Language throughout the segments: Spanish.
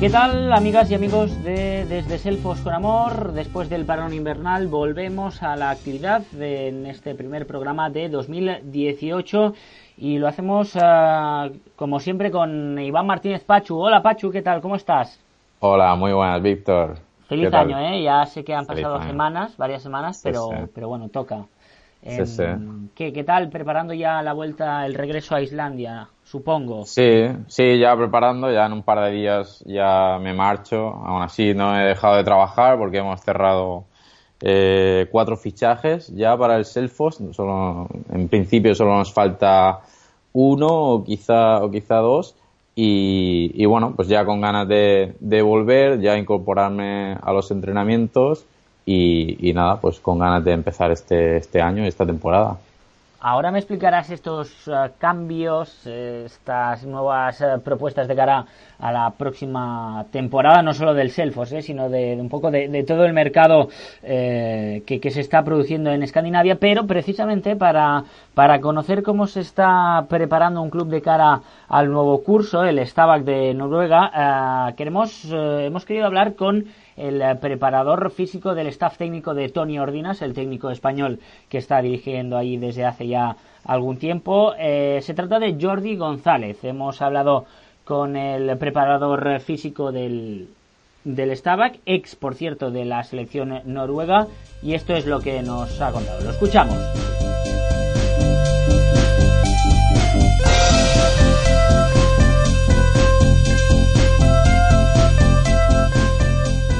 ¿Qué tal, amigas y amigos de Desde Selfos con Amor? Después del parón invernal volvemos a la actividad de, en este primer programa de 2018 y lo hacemos uh, como siempre con Iván Martínez Pachu. Hola Pachu, ¿qué tal? ¿Cómo estás? Hola, muy buenas, Víctor. Feliz año, ¿eh? Ya sé que han pasado semanas, varias semanas, pero, sí, sí. pero bueno, toca. Sí, sí. ¿qué, ¿Qué tal preparando ya la vuelta, el regreso a Islandia? Supongo. Sí, sí, ya preparando, ya en un par de días ya me marcho. Aún así no he dejado de trabajar porque hemos cerrado eh, cuatro fichajes ya para el Selfos. Solo, en principio solo nos falta uno o quizá, o quizá dos. Y, y bueno, pues ya con ganas de, volver, ya incorporarme a los entrenamientos y, y nada, pues con ganas de empezar este, este año, esta temporada. Ahora me explicarás estos uh, cambios, eh, estas nuevas uh, propuestas de cara a la próxima temporada, no solo del Selfos, eh, sino de, un poco de, todo el mercado eh, que, se está produciendo en Escandinavia, pero precisamente para, para conocer cómo se está preparando un club de cara al nuevo curso, el Stabak de Noruega, queremos, hemos querido hablar con el preparador físico del staff técnico de Tony Ordinas, el técnico español que está dirigiendo ahí desde hace ya algún tiempo. Eh, se trata de Jordi González. Hemos hablado con el preparador físico del, del Stabak, ex, por cierto, de la selección noruega, y esto es lo que nos ha contado. Lo escuchamos.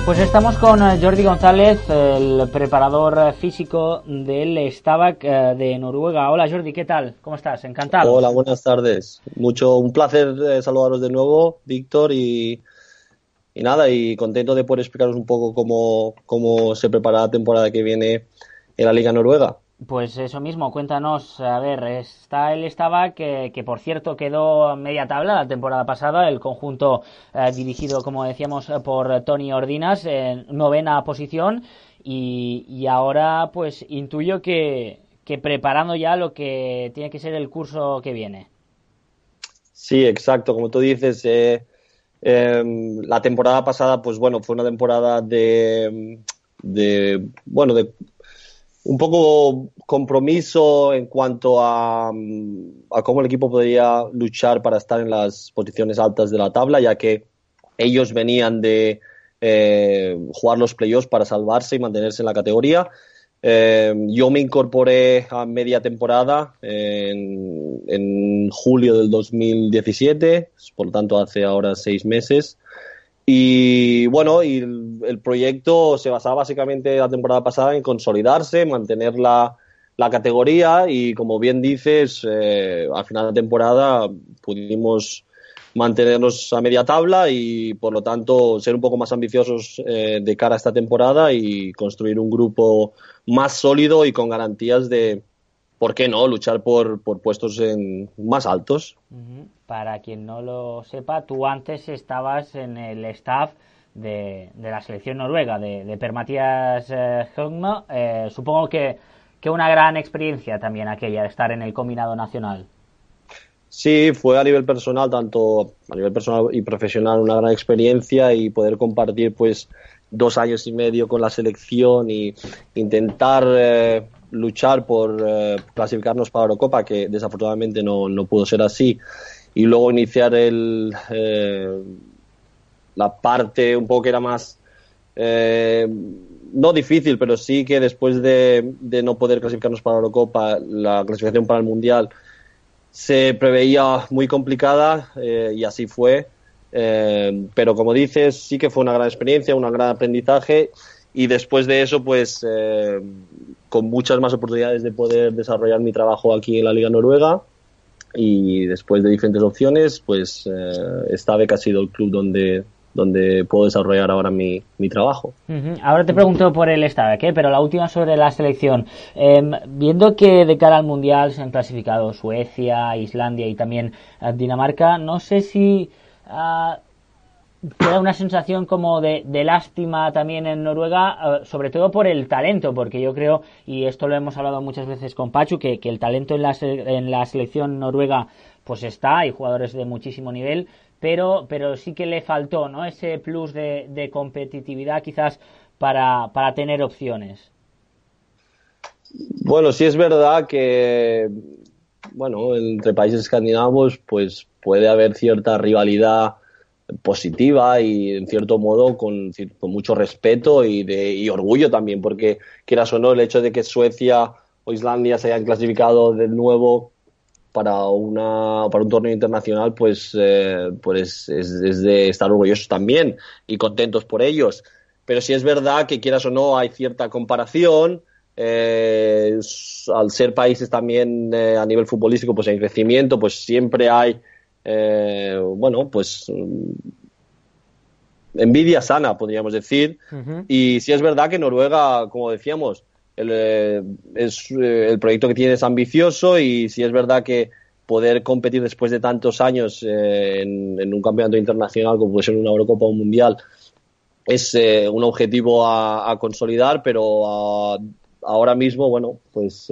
Pues estamos con Jordi González, el preparador físico del Stabak de Noruega. Hola Jordi, ¿qué tal? ¿Cómo estás? Encantado. Hola, buenas tardes. Mucho, un placer saludaros de nuevo, Víctor, y, y nada, y contento de poder explicaros un poco cómo, cómo se prepara la temporada que viene en la Liga Noruega. Pues eso mismo, cuéntanos, a ver, está el Stabak, que, que, por cierto quedó media tabla la temporada pasada, el conjunto eh, dirigido, como decíamos, por Tony Ordinas, en novena posición, y, y ahora pues intuyo que, que, preparando ya lo que tiene que ser el curso que viene. Sí, exacto, como tú dices, eh, eh, la temporada pasada, pues bueno, fue una temporada de, de bueno, de un poco compromiso en cuanto a, a, cómo el equipo podría luchar para estar en las posiciones altas de la tabla, ya que ellos venían de eh, jugar los playoffs para salvarse y mantenerse en la categoría. Eh, yo me incorporé a media temporada en, en, julio del 2017, por lo tanto hace ahora seis meses. Y bueno, y el, proyecto se basaba básicamente la temporada pasada en consolidarse, mantener la, la categoría y como bien dices, eh, al final de temporada pudimos mantenernos a media tabla y por lo tanto ser un poco más ambiciosos eh, de cara a esta temporada y construir un grupo más sólido y con garantías de, ¿por qué no?, luchar por, por puestos en, más altos. Para quien no lo sepa, tú antes estabas en el staff de, de la selección noruega, de, de Per Mathias eh. Eh, supongo que, que, una gran experiencia también aquella de estar en el combinado nacional. Sí, fue a nivel personal, tanto a nivel personal y profesional, una gran experiencia y poder compartir pues dos años y medio con la selección y intentar eh, luchar por eh, clasificarnos para Eurocopa, que desafortunadamente no, no, pudo ser así, y luego iniciar el, eh, la parte un poco que era más, eh, no difícil, pero sí que después de, de, no poder clasificarnos para Eurocopa, la clasificación para el Mundial se preveía muy complicada y así fue. pero como dices, sí que fue una gran experiencia, un gran aprendizaje y después de eso, pues con muchas más oportunidades de poder desarrollar mi trabajo aquí en la Liga Noruega y después de diferentes opciones, pues eh, ha sido el club donde donde puedo desarrollar ahora mi, mi trabajo. Ahora te pregunto por el Stabæk, ¿eh? pero la última sobre la selección. Eh, viendo que de cara al Mundial se han clasificado Suecia, Islandia y también uh, Dinamarca, no sé si uh, te da una sensación como de, de, lástima también en Noruega, uh, sobre todo por el talento, porque yo creo, y esto lo hemos hablado muchas veces con Pachu, que, el talento en la, en la selección noruega pues está, hay jugadores de muchísimo nivel, pero, pero sí que le faltó ¿no? ese plus de, competitividad quizás para, para tener opciones. Bueno, sí es verdad que bueno, entre países escandinavos pues puede haber cierta rivalidad positiva y en cierto modo con, mucho respeto y, de, orgullo también, porque quieras o no, el hecho de que Suecia o Islandia se hayan clasificado de nuevo para una para un torneo internacional pues eh, pues es, de estar orgullosos también y contentos por ellos. Pero si es verdad que quieras o no hay cierta comparación eh, al ser países también eh, a nivel futbolístico pues en crecimiento pues siempre hay eh, bueno, pues mm, envidia sana, podríamos decir. Y si es verdad que Noruega, como decíamos, el, eh, es, eh, el proyecto que tiene es ambicioso y si es verdad que poder competir después de tantos años en, un campeonato internacional como puede ser una Eurocopa o un Mundial es un objetivo a, consolidar, pero ahora mismo, bueno, pues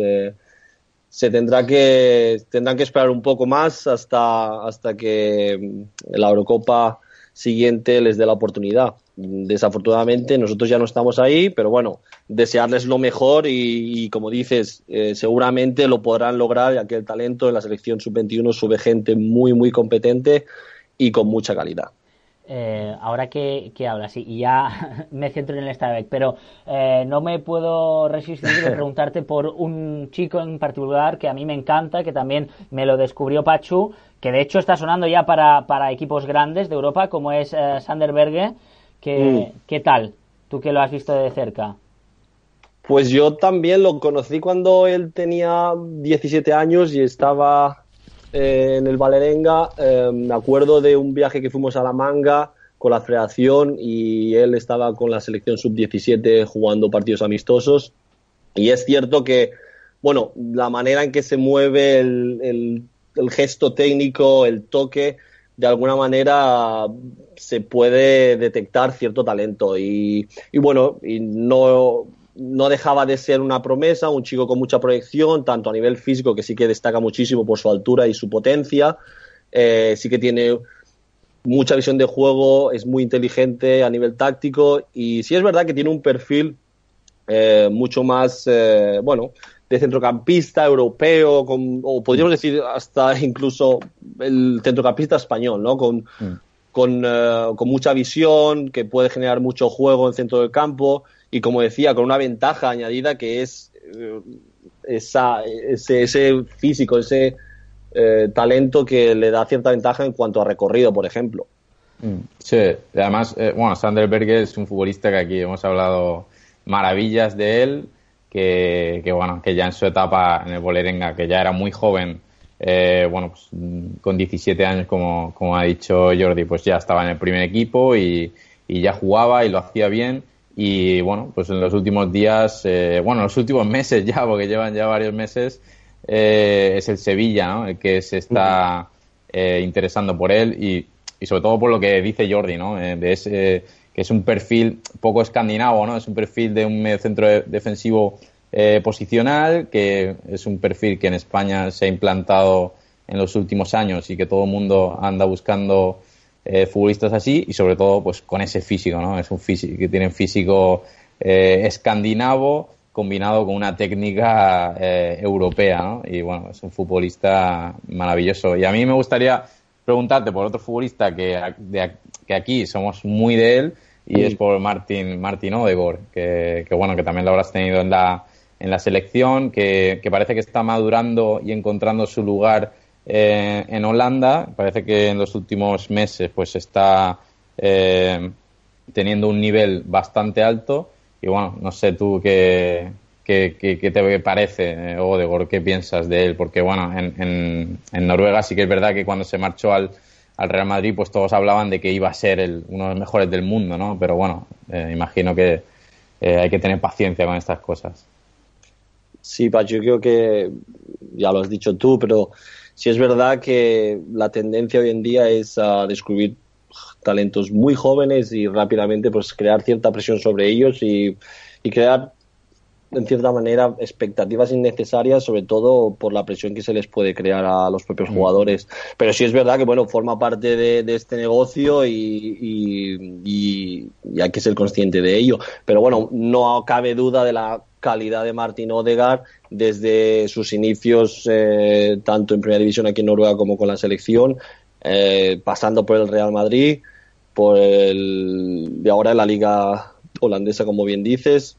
se tendrá que tendrán que esperar un poco más hasta hasta que mm, la Eurocopa siguiente les dé la oportunidad. Desafortunadamente nosotros ya no estamos ahí, pero bueno, desearles lo mejor y, como dices, eh, seguramente lo podrán lograr ya que el talento en la selección sub-21 sube gente muy muy competente y con mucha calidad. Eh, ahora que, hablas, y ya me centro en el Stabek, pero eh, no me puedo resistir de preguntarte por un chico en particular que a mí me encanta, que también me lo descubrió Pachu, que de hecho está sonando ya para, para equipos grandes de Europa, como es eh, Sander Berge. Que, mm. ¿Qué tal? Tú que lo has visto de cerca. Pues yo también lo conocí cuando él tenía 17 años y estaba eh, en el Valerenga, eh, me acuerdo de un viaje que fuimos a La Manga con la federación y él estaba con la selección sub-17 jugando partidos amistosos. Y es cierto que, bueno, la manera en que se mueve el, gesto técnico, el toque, de alguna manera se puede detectar cierto talento. Y, y bueno, y no, no dejaba de ser una promesa, un chico con mucha proyección, tanto a nivel físico, que sí que destaca muchísimo por su altura y su potencia, eh, sí que tiene mucha visión de juego, es muy inteligente a nivel táctico y sí es verdad que tiene un perfil eh, mucho más, eh, bueno, de centrocampista europeo, o podríamos decir hasta incluso el centrocampista español, ¿no? Con, mm. con, con mucha visión, que puede generar mucho juego en el centro del campo y como decía, con una ventaja añadida que es eh, esa, ese, físico, ese eh, talento que le da cierta ventaja en cuanto a recorrido, por ejemplo. Mm, sí, además, eh, bueno, Sander Berge es un futbolista que aquí hemos hablado maravillas de él, que, bueno, que ya en su etapa en el Bolerenga, que ya era muy joven, bueno, pues, con 17 años, como, como ha dicho Jordi, pues ya estaba en el primer equipo y, y ya jugaba y lo hacía bien y bueno, pues en los últimos días, eh, bueno, en los últimos meses ya, porque llevan ya varios meses, eh, es el Sevilla, ¿no? El que se está eh, interesando por él y, y, sobre todo por lo que dice Jordi, ¿no? de ese, que es un perfil poco escandinavo, ¿no? Es un perfil de un medio centro defensivo posicional, que es un perfil que en España se ha implantado en los últimos años y que todo el mundo anda buscando eh, futbolistas así y sobre todo pues con ese físico, ¿no? Es un físico que tienen físico eh, escandinavo combinado con una técnica eh, europea, ¿no? Y bueno, es un futbolista maravilloso. Y a mí me gustaría preguntarte por otro futbolista que, que aquí somos muy de él y es por Martin, Martin Odegaard, que, que, bueno, que también lo habrás tenido en la, en la selección, que, que parece que está madurando y encontrando su lugar eh, en Holanda. Parece que en los últimos meses pues está eh, teniendo un nivel bastante alto. Y bueno, no sé tú qué, qué, te parece, eh, Odegor, qué piensas de él. Porque bueno, en, en, Noruega sí que es verdad que cuando se marchó al, al Real Madrid, pues todos hablaban de que iba a ser uno de los mejores del mundo, ¿no? Pero bueno, imagino que hay que tener paciencia con estas cosas. Sí, Pacho, yo creo que ya lo has dicho tú, pero si es verdad que la tendencia hoy en día es a descubrir talentos muy jóvenes y rápidamente pues crear cierta presión sobre ellos y, crear en cierta manera, expectativas innecesarias, sobre todo por la presión que se les puede crear a los propios mm. jugadores. Pero sí es verdad que, bueno, forma parte de, este negocio y, y, hay que ser consciente de ello. Pero bueno, no cabe duda de la calidad de Martin Odegaard desde sus inicios, eh, tanto en Primera División aquí en Noruega como con la selección, eh, pasando por el Real Madrid, por el de ahora en la Liga holandesa, como bien dices,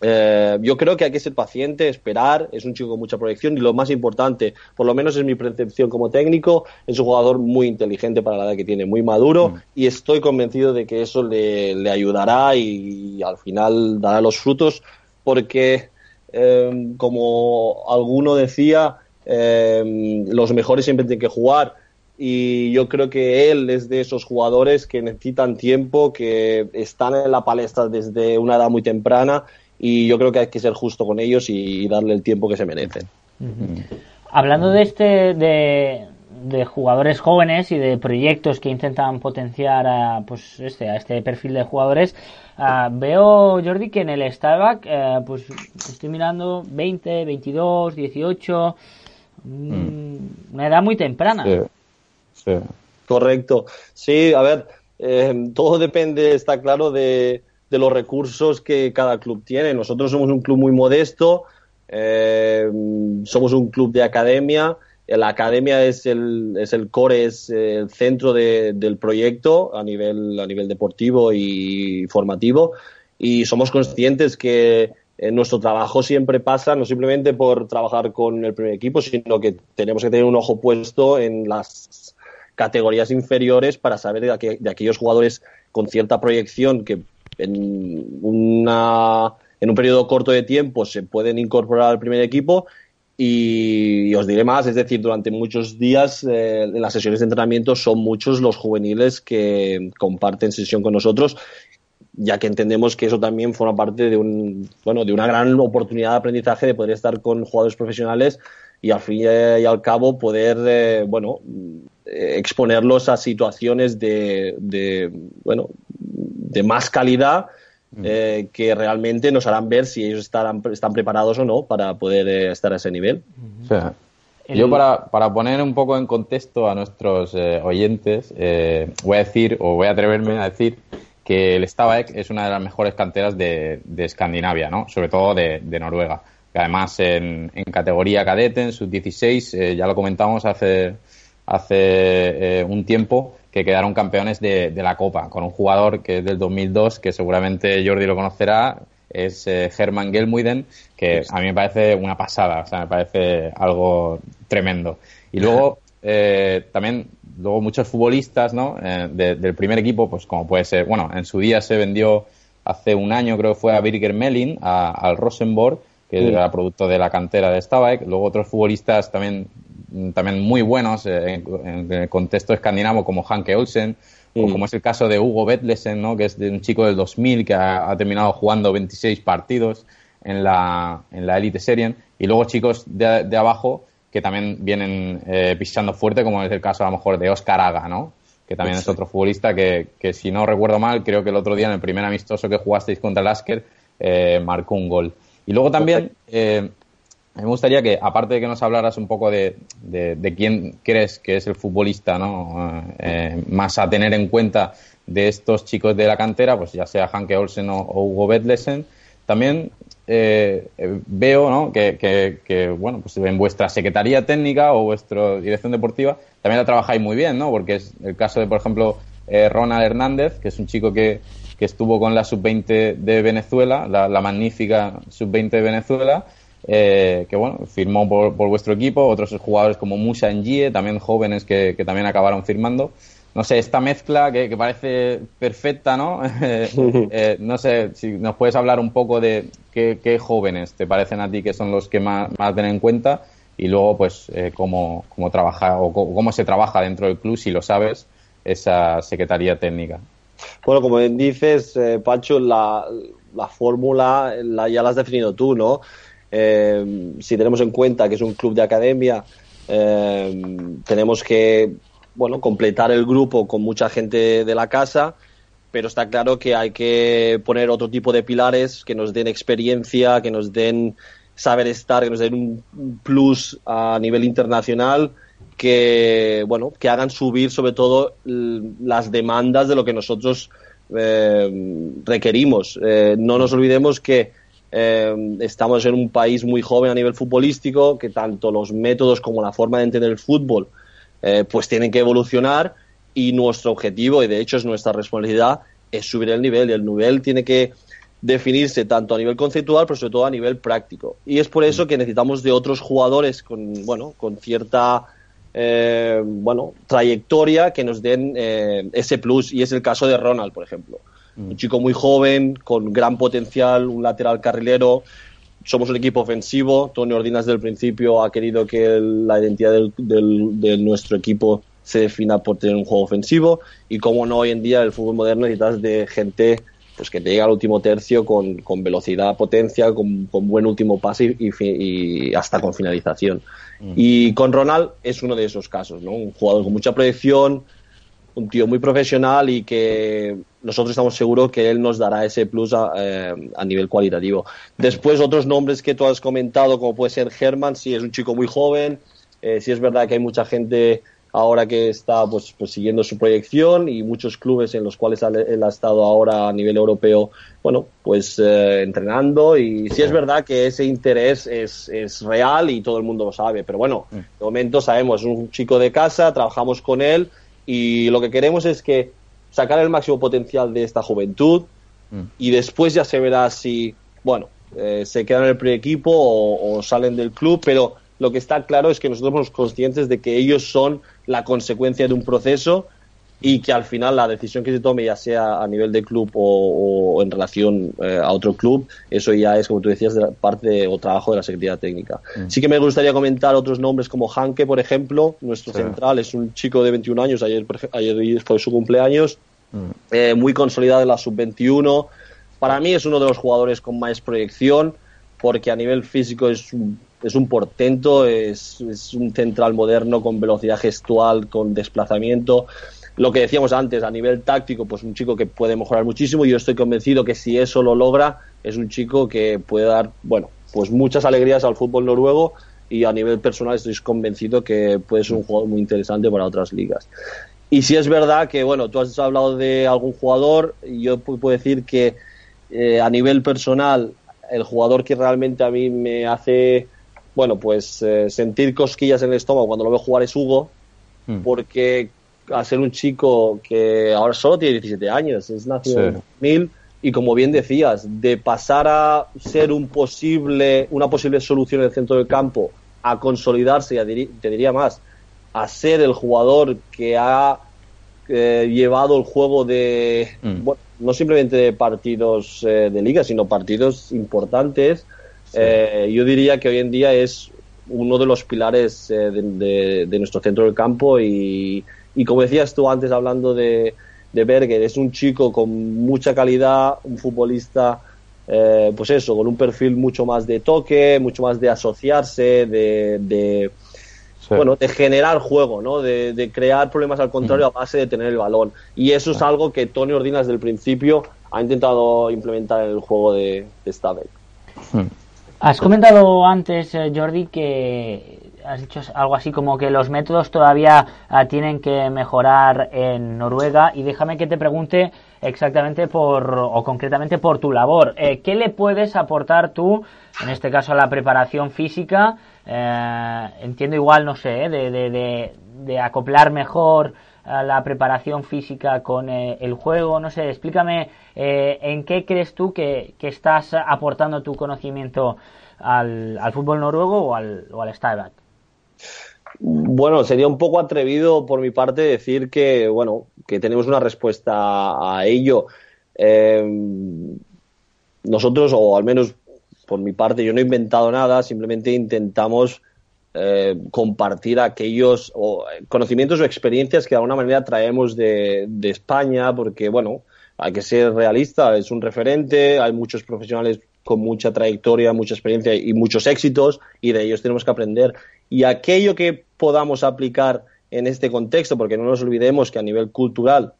eh, yo creo que hay que ser paciente, esperar. Es un chico con mucha proyección y lo más importante, por lo menos es mi percepción como técnico, es un jugador muy inteligente para la edad que tiene, muy maduro mm. y estoy convencido de que eso le, ayudará y, al final dará los frutos porque, eh, como alguno decía, eh, los mejores siempre tienen que jugar y yo creo que él es de esos jugadores que necesitan tiempo, que están en la palestra desde una edad muy temprana y yo creo que hay que ser justo con ellos y, darle el tiempo que se merecen. Hablando de este de, jugadores jóvenes y de proyectos que intentan potenciar a, pues este, a este perfil de jugadores, ah, veo, Jordi, que en el Starbucks, eh, pues estoy mirando 20, 22, 18, una edad muy temprana. Correcto. Sí, a ver, eh, todo depende, está claro, de, los recursos que cada club tiene. Nosotros somos un club muy modesto, eh, somos un club de academia. La academia es el, es el core, es el centro del proyecto a nivel, a nivel deportivo y formativo. Y somos conscientes que nuestro trabajo siempre pasa no simplemente por trabajar con el primer equipo, sino que tenemos que tener un ojo puesto en las categorías inferiores para saber de, aquellos jugadores con cierta proyección que en, una, en un periodo corto de tiempo se pueden incorporar al primer equipo. Y, os diré más, es decir, durante muchos días eh, en las sesiones de entrenamiento son muchos los juveniles que comparten sesión con nosotros, ya que entendemos que eso también forma parte de un bueno de una gran oportunidad de aprendizaje de poder estar con jugadores profesionales y al fin y al cabo poder eh, bueno exponerlos a situaciones de, de, bueno, de más calidad eh, que realmente nos harán ver si ellos estarán, están preparados o no para poder eh, estar a ese nivel. Yo para, para, poner un poco en contexto a nuestros oyentes, voy a decir, o voy a atreverme a decir, que el Stabæk es una de las mejores canteras de, de Escandinavia, ¿no? sobre todo de, de Noruega. Que además en, en, categoría cadete, en sub-16, ya lo comentamos hace hace eh, un tiempo que quedaron campeones de, la Copa, con un jugador que es del 2002, que seguramente Jordi lo conocerá, es eh, Herman Gelmuiden, que a mí me parece una pasada, o sea, me parece algo tremendo. Y luego, eh, también, luego muchos futbolistas, ¿no? del primer equipo, pues como puede ser, bueno, en su día se vendió hace un año, creo que fue a Birger Melin, al Rosenborg, que era producto de la cantera de Stabæk. Luego otros futbolistas también también muy buenos eh, en, el contexto escandinavo como Hanke Olsen o como es el caso de Hugo Betlesen, ¿no? que es de un chico del 2000 que ha, terminado jugando 26 partidos en la, en la Elite Serien y luego chicos de, de abajo que también vienen eh, pisando fuerte como es el caso a lo mejor de Oscar Aga, ¿no? que también es otro futbolista que, que, si no recuerdo mal creo que el otro día en el primer amistoso que jugasteis contra el Asker eh, marcó un gol. Y luego también me gustaría que, aparte de que nos hablaras un poco de, de, quién crees que es el futbolista ¿no? Eh, más a tener en cuenta de estos chicos de la cantera, pues ya sea Hanke Olsen o, Hugo Bedlesen, también eh, veo ¿no? que, que, bueno, pues en vuestra secretaría técnica o vuestra dirección deportiva también la trabajáis muy bien, ¿no? porque es el caso de, por ejemplo, eh, Ronald Hernández, que es un chico que, que estuvo con la sub-20 de Venezuela, la, la magnífica sub-20 de Venezuela, eh, que bueno, firmó por, vuestro equipo, otros jugadores como Musa Ngie, también jóvenes que, también acabaron firmando. No sé, esta mezcla que, parece perfecta, ¿no? Eh, no sé si nos puedes hablar un poco de qué, jóvenes te parecen a ti que son los que más, más tener en cuenta y luego, pues, eh, cómo, cómo, trabaja o cómo se trabaja dentro del club, si lo sabes, esa secretaría técnica. Bueno, como dices, Pacho, la, la fórmula la, ya la has definido tú, ¿no? Eh, si tenemos en cuenta que es un club de academia, eh, tenemos que bueno, completar el grupo con mucha gente de la casa pero está claro que hay que poner otro tipo de pilares que nos den experiencia, que nos den saber estar, que nos den un plus a nivel internacional que bueno que hagan subir sobre todo las demandas de lo que nosotros eh, requerimos. No nos olvidemos que eh, estamos en un país muy joven a nivel futbolístico, que tanto los métodos como la forma de entender el fútbol pues tienen que evolucionar y nuestro objetivo, y de hecho es nuestra responsabilidad, es subir el nivel y el nivel tiene que definirse tanto a nivel conceptual, pero sobre todo a nivel práctico. Y es por eso que necesitamos de otros jugadores con, bueno, con cierta eh, bueno, trayectoria que nos den eh, ese plus. Y es el caso de Ronald, por ejemplo. Mm. Un chico muy joven, con gran potencial, un lateral carrilero. Somos un equipo ofensivo. Tony Ordinas desde el principio ha querido que la identidad de nuestro equipo se defina por tener un juego ofensivo. Y como no, hoy en día el fútbol moderno necesitas de gente pues que te llega al último tercio con, con velocidad, potencia, con, buen último pase y, hasta con finalización. Mm. Y con Ronald es uno de esos casos, ¿no? Un jugador con mucha proyección, un tío muy profesional y que nosotros estamos seguros que él nos dará ese plus a, eh, nivel cualitativo. Después, otros nombres que tú has comentado, como puede ser Herman, sí es un chico muy joven, eh, sí es verdad que hay mucha gente ahora que está pues, pues, siguiendo su proyección y muchos clubes en los cuales él ha estado ahora a nivel europeo, bueno, pues eh, entrenando y sí es verdad que ese interés es, es, real y todo el mundo lo sabe, pero bueno, mm. de momento sabemos, es un chico de casa, trabajamos con él y lo que queremos es que sacar el máximo potencial de esta juventud mm. y después ya se verá si, bueno, eh, se quedan en el pre-equipo o salen del club, pero lo que está claro es que nosotros somos conscientes de que ellos son la consecuencia de un proceso y que al final la decisión que se tome, ya sea a nivel de club o, en relación eh, a otro club, eso ya es, como tú decías, de parte o trabajo de la Secretaría Técnica. Mm. Sí que me gustaría comentar otros nombres como Hanke, por ejemplo, nuestro central, es un chico de 21 años, ayer, ayer fue su cumpleaños, mm. eh, muy consolidado en la sub-21. Para mí es uno de los jugadores con más proyección, porque a nivel físico es un es un portento, es, un central moderno con velocidad gestual, con desplazamiento. Lo que decíamos antes, a nivel táctico, pues un chico que puede mejorar muchísimo. y Yo estoy convencido que si eso lo logra, es un chico que puede dar, bueno, pues muchas alegrías al fútbol noruego y a nivel personal estoy convencido que puede ser un jugador muy interesante para otras ligas. Y si es verdad que, bueno, tú has hablado de algún jugador, y yo puedo decir que eh, a nivel personal, el jugador que realmente a mí me hace bueno, pues eh, sentir cosquillas en el estómago cuando lo veo jugar es Hugo, hmm. porque al ser un chico que ahora solo tiene 17 años, es nacido en 2000 y como bien decías, de pasar a ser un posible, una posible solución en el centro del campo a consolidarse, y te diría más, a ser el jugador que ha eh, llevado el juego de, hmm. bueno, no simplemente de partidos eh, de liga, sino partidos importantes eh, yo diría que hoy en día es uno de los pilares eh, de, nuestro centro del campo y, como decías tú antes hablando de, de, Berger, es un chico con mucha calidad, un futbolista, eh, pues eso, con un perfil mucho más de toque, mucho más de asociarse, de, bueno, de generar juego, ¿no? De, crear problemas al contrario a base de tener el balón. Y eso es algo que Tony Ordinas desde el principio ha intentado implementar en el juego de, de Stabek. Has comentado antes, eh, Jordi, que has dicho algo así como que los métodos todavía ah, tienen que mejorar en Noruega y déjame que te pregunte exactamente por o concretamente por tu labor. Eh, ¿Qué le puedes aportar tú, en este caso a la preparación física? Eh, entiendo igual, no sé, de, de, de acoplar mejor la preparación física con eh, el juego? No sé, explícame eh, en qué crees tú que, estás aportando tu conocimiento al, fútbol noruego o al, o al Bueno, sería un poco atrevido por mi parte decir que, bueno, que tenemos una respuesta a ello. Eh, nosotros, o al menos por mi parte, yo no he inventado nada, simplemente intentamos eh, compartir aquellos conocimientos o experiencias que de alguna manera traemos de, España, porque, bueno, hay que ser realista, es un referente, hay muchos profesionales con mucha trayectoria, mucha experiencia y muchos éxitos, y de ellos tenemos que aprender. Y aquello que podamos aplicar en este contexto, porque no nos olvidemos que a nivel cultural,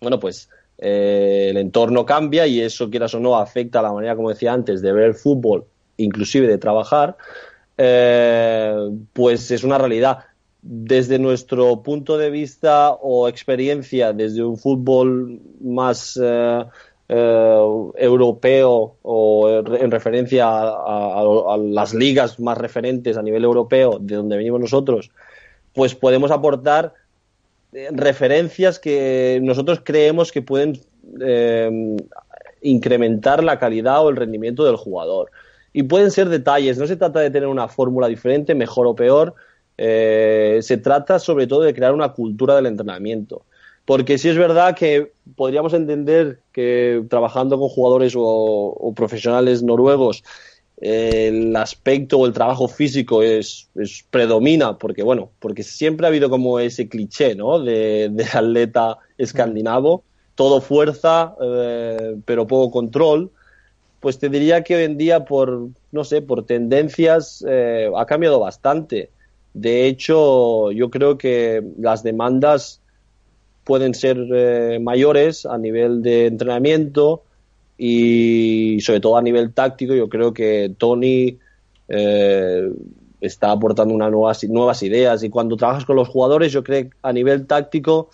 bueno, pues eh, el entorno cambia y eso, quieras o no, afecta a la manera, como decía antes, de ver el fútbol, inclusive de trabajar, eh, pues es una realidad. Desde nuestro punto de vista o experiencia, desde un fútbol más eh, europeo o en referencia a, las ligas más referentes a nivel europeo de donde venimos nosotros, pues podemos aportar referencias que nosotros creemos que pueden eh, incrementar la calidad o el rendimiento del jugador. Y pueden ser detalles, no se trata de tener una fórmula diferente, mejor o peor, eh, se trata sobre todo de crear una cultura del entrenamiento. Porque sí es verdad que podríamos entender que trabajando con jugadores o profesionales noruegos el aspecto o el trabajo físico es, predomina, porque bueno, porque siempre ha habido como ese cliché, ¿no? De, atleta escandinavo, todo fuerza, eh, pero poco control. Pues te diría que hoy en día, por, no sé, por tendencias, eh, ha cambiado bastante. De hecho, yo creo que las demandas pueden ser eh, mayores a nivel de entrenamiento, y sobre todo a nivel táctico yo creo que Tony eh, está aportando unas nuevas, ideas y cuando trabajas con los jugadores yo creo que a nivel táctico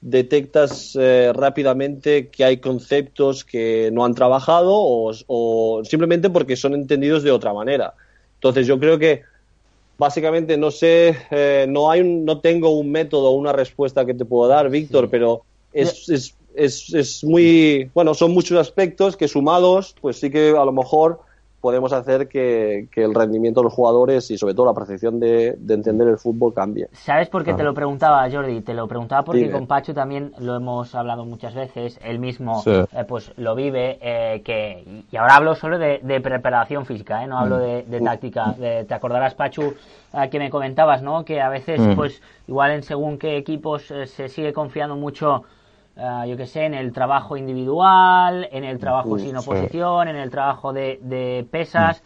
detectas eh, rápidamente que hay conceptos que no han trabajado o, simplemente porque son entendidos de otra manera. Entonces yo creo que básicamente no sé, eh, no hay no tengo un método o una respuesta que te puedo dar, Víctor, pero es, es, es muy, bueno, son muchos aspectos que sumados, pues sí que a lo mejor podemos hacer que, el rendimiento de los jugadores y sobre todo la percepción de, entender el fútbol cambie. ¿Sabes por qué te lo preguntaba, Jordi? Te lo preguntaba porque con Pacho también lo hemos hablado muchas veces, él mismo eh, pues lo vive, eh, que y ahora hablo solo de, preparación física, ¿eh? no hablo de, de táctica. te acordarás, Pachu, que me comentabas, ¿no? Que a veces, mm. pues igual en según qué equipos se sigue confiando mucho Ah, yo que sé, en el trabajo individual, en el trabajo sin oposición, en el trabajo de, pesas,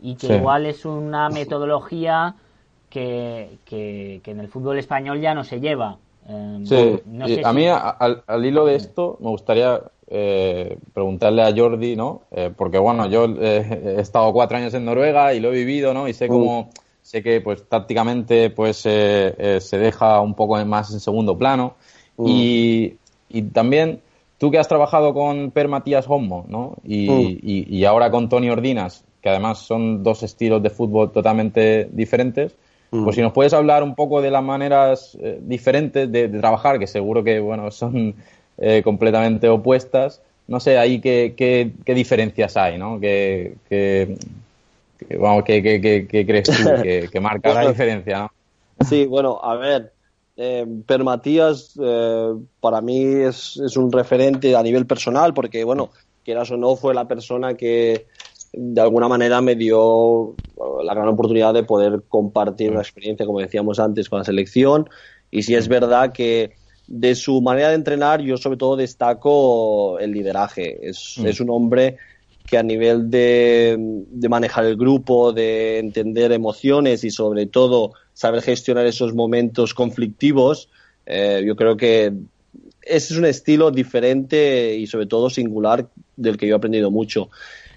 y que igual es una metodología que, que, en el fútbol español ya no se lleva. Em, sí, a mí al, hilo de esto me gustaría eh, preguntarle a Jordi, ¿no? Eh, porque bueno, yo eh, he estado cuatro años en Noruega y lo he vivido, ¿no? Y sé cómo, sé que pues tácticamente pues se deja un poco más en segundo plano. Y y también tú que has trabajado con Per Matías Homo, ¿no? Mm. Y, y, ahora con Tony Ordinas, que además son dos estilos de fútbol totalmente diferentes, mm. pues si nos puedes hablar un poco de las maneras eh, diferentes de, trabajar, que seguro que, bueno, son eh, completamente opuestas, no sé, ahí qué, qué, diferencias hay, ¿no? ¿Qué, qué, vamos, qué, crees tú que, marca la diferencia, ¿no? Sí, bueno, a ver, eh, per Matías eh, para mí es, un referente a nivel personal porque, bueno, quieras o no, fue la persona que de alguna manera me dio la gran oportunidad de poder compartir una experiencia, como decíamos antes, con la selección. Y si es verdad que de su manera de entrenar yo sobre todo destaco el lideraje. Es, mm. es un hombre que a nivel de, de, manejar el grupo, de entender emociones y sobre todo saber gestionar esos momentos conflictivos, eh, yo creo que ese es un estilo diferente y sobre todo singular del que yo he aprendido mucho.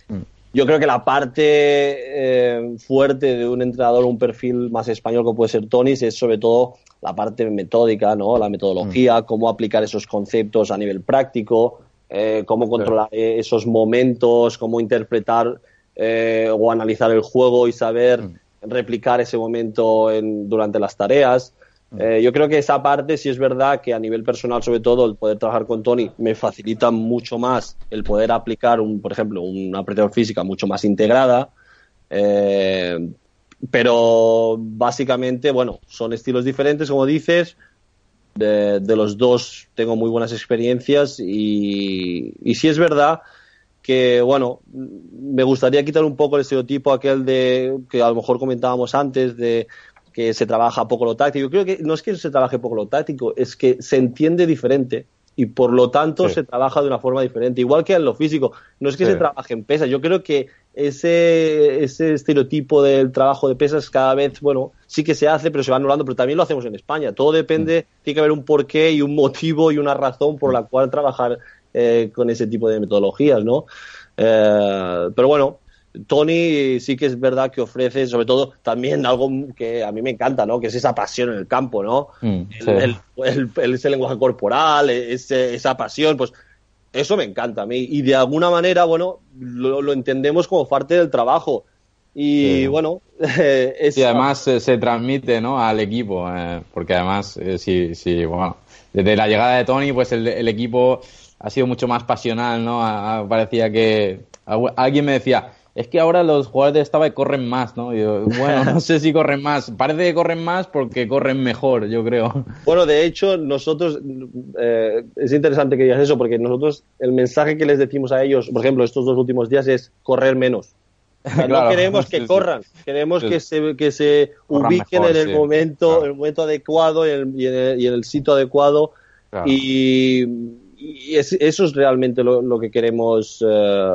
Mm. Yo creo que la parte eh, fuerte de un entrenador, un perfil más español como puede ser Tony, es sobre todo la parte metódica, ¿no? La metodología, mm. cómo aplicar esos conceptos a nivel práctico, eh, cómo controlar esos momentos, cómo interpretar o analizar el juego y saber mm replicar ese momento en, durante las tareas. Mm. Eh, yo creo que esa parte sí es verdad que a nivel personal, sobre todo, el poder trabajar con Tony me facilita mucho más el poder aplicar, un, por ejemplo, una preparación física mucho más integrada. Eh, pero básicamente, bueno, son estilos diferentes, como dices. De, los dos tengo muy buenas experiencias y, y sí es verdad que, bueno, me gustaría quitar un poco el estereotipo aquel de que a lo mejor comentábamos antes de que se trabaja poco lo táctico. Yo creo que no es que se trabaje poco lo táctico, es que se entiende diferente y por lo tanto se trabaja de una forma diferente. Igual que en lo físico, no es que se trabaje en pesas. Yo creo que ese, ese estereotipo del trabajo de pesas cada vez, bueno, sí que se hace, pero se va anulando, pero también lo hacemos en España. Todo depende, mm. tiene que haber un porqué y un motivo y una razón por la cual trabajar eh, con ese tipo de metodologías, ¿no? Eh, pero bueno, Tony sí que es verdad que ofrece, sobre todo, también algo que a mí me encanta, ¿no? Que es esa pasión en el campo, ¿no? Mm, el, el, el, ese lenguaje corporal, ese, esa pasión, pues eso me encanta a mí. Y de alguna manera, bueno, lo, lo entendemos como parte del trabajo. Y Sí. bueno, es, Y además eh, se transmite ¿no? al equipo, eh, porque además, eh, sí, sí, bueno, desde la llegada de Tony, pues el, el equipo ha sido mucho más pasional, ¿no? A- a- parecía que algu- alguien me decía, es que ahora los jugadores de Stava corren más, ¿no? Y yo, bueno, no sé si corren más, parece que corren más porque corren mejor, yo creo. Bueno, de hecho, nosotros, eh, es interesante que digas eso, porque nosotros, el mensaje que les decimos a ellos, por ejemplo, estos dos últimos días, es correr menos. O sea, Claro, no queremos que sí. corran, queremos Sí. que se, que se Corran ubiquen mejor, en el momento, claro. el momento adecuado y en el, y en el- y en el sitio adecuado. Claro. Y, y es- eso es realmente lo, lo que queremos eh,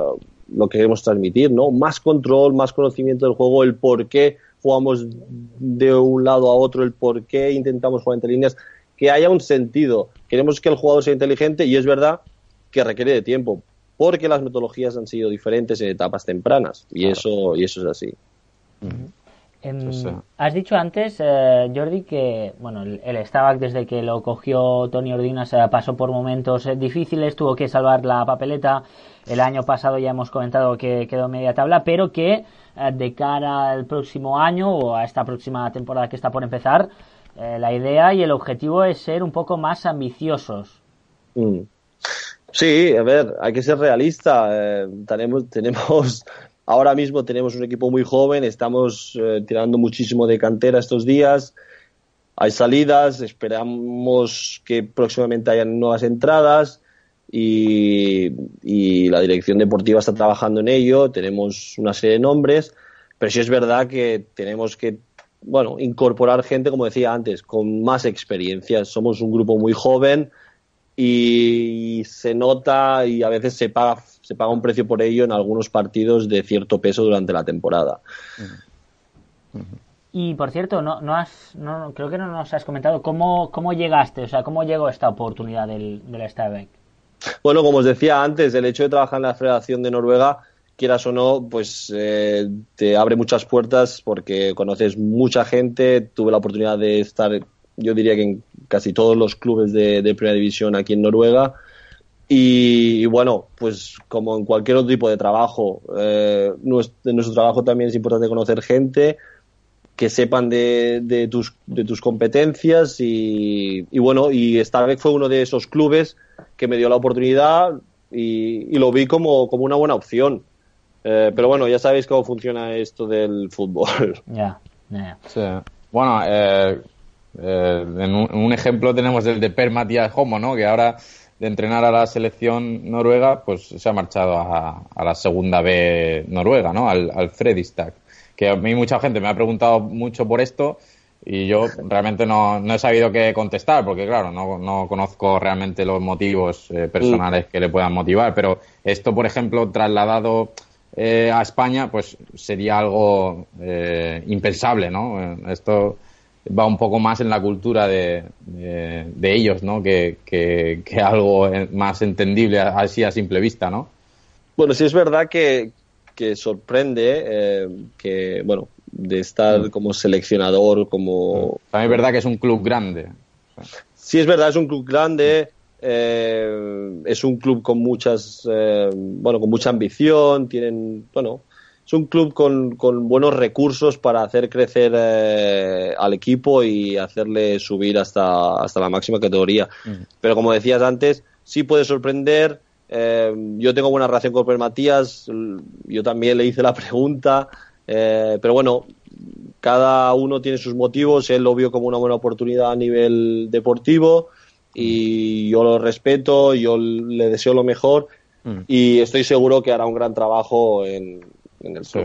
lo que queremos transmitir, ¿no? Más control, más conocimiento del juego, el por qué jugamos de un lado a otro, el por qué intentamos jugar entre líneas, que haya un sentido. Queremos que el jugador sea inteligente y es verdad que requiere de tiempo, porque las metodologías han sido diferentes en etapas tempranas y Claro. eso y eso es así. Em, Sí, sí. Has dicho antes, eh, Jordi, que bueno, el, el desde que lo cogió Tony Ordinas eh, pasó por momentos eh, difíciles, tuvo que salvar la papeleta. El año pasado ya hemos comentado que quedó media tabla, pero que eh, de cara al próximo año o a esta próxima temporada que está por empezar, eh, la idea y el objetivo es ser un poco más ambiciosos. Mm. Sí, a ver, hay que ser realista. eh, tenemos, tenemos, ahora mismo tenemos un equipo muy joven, estamos eh, tirando muchísimo de cantera estos días. Hay salidas, esperamos que próximamente hayan nuevas entradas y, y la dirección deportiva está trabajando en ello. Tenemos una serie de nombres, pero sí es verdad que tenemos que bueno, incorporar gente, como decía antes, con más experiencia. Somos un grupo muy joven y se nota y a veces se paga, se paga un precio por ello en algunos partidos de cierto peso durante la temporada. Y por cierto, no, no has, no, creo que no nos has comentado cómo, cómo llegaste, o sea, cómo llegó esta oportunidad del, del Stabac. Bueno, como os decía antes, el hecho de trabajar en la Federación de Noruega, quieras o no, pues eh, te abre muchas puertas porque conoces mucha gente. Tuve la oportunidad de estar, yo diría que en casi todos los clubes de, de Primera División aquí en Noruega. Y, y bueno, pues como en cualquier otro tipo de trabajo, eh, nuestro, en nuestro trabajo también es importante conocer gente que sepan de, de tus, de tus competencias y, y bueno, y Starbeck fue uno de esos clubes que me dio la oportunidad y, y lo vi como, como una buena opción. Eh, pero bueno, ya sabéis cómo funciona esto del fútbol. Ya, ya. Sí. Bueno, eh, eh, en, un, ejemplo tenemos el de Per Matías Homo, ¿no? Que ahora de entrenar a la selección noruega, pues se ha marchado a, a la segunda B noruega, ¿no? Al, al. Que a mí mucha gente me ha preguntado mucho por esto y yo realmente no, no he sabido qué contestar porque, claro, no, no conozco realmente los motivos eh, personales que le puedan motivar. Pero esto, por ejemplo, trasladado eh, a España, pues sería algo eh, impensable, ¿no? Eh, Esto va un poco más en la cultura de, de, de ellos, ¿no? Que, que, que algo más entendible así a simple vista, ¿no? Bueno, sí es verdad que, que sorprende eh, que, bueno, de estar como seleccionador, como... También es verdad que es un club grande. Sí es verdad, es un club grande, eh, es un club con muchas, eh, bueno, con mucha ambición, tienen, bueno, es un club con, con buenos recursos para hacer crecer eh, al equipo y hacerle subir hasta, hasta la máxima categoría. Pero como decías antes, sí puede sorprender. eh, yo tengo buena relación con Per Matías, yo también le hice la pregunta, eh, pero bueno, cada uno tiene sus motivos, él lo vio como una buena oportunidad a nivel deportivo y yo lo respeto, yo le deseo lo mejor Mm. y estoy seguro que hará un gran trabajo en, en el Sí,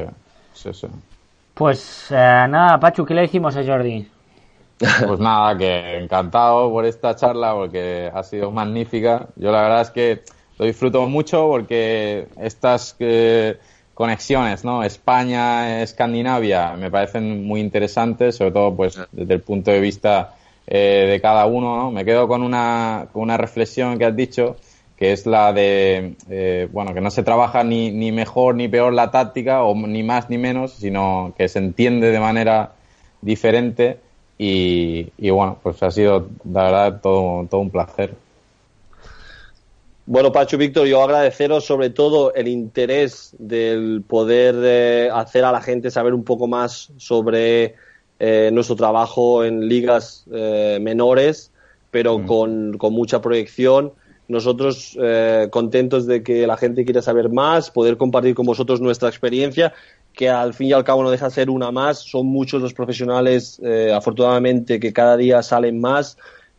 sí, sí. Pues eh, nada, Pachu, ¿qué le decimos a Jordi? Pues nada, que encantado por esta charla porque ha sido magnífica. Yo la verdad es que lo disfruto mucho porque estas eh, conexiones, ¿no? España, Escandinavia, me parecen muy interesantes, sobre todo pues desde el punto de vista eh, de cada uno, ¿no? Me quedo con una, con una reflexión que has dicho que es la de, eh, bueno, que no se trabaja ni, ni mejor ni peor la táctica, o ni más ni menos, sino que se entiende de manera diferente y, y bueno, pues ha sido, la verdad, todo, todo un placer. Bueno, Pacho Víctor, yo agradeceros sobre todo el interés del poder eh, hacer a la gente saber un poco más sobre eh, nuestro trabajo en ligas menores, pero Mm. con, con mucha proyección. Nosotros eh, contentos de que la gente quiera saber más, poder compartir con vosotros nuestra experiencia, que al fin y al cabo no deja de ser una más. Son muchos los profesionales, eh, afortunadamente, que cada día salen más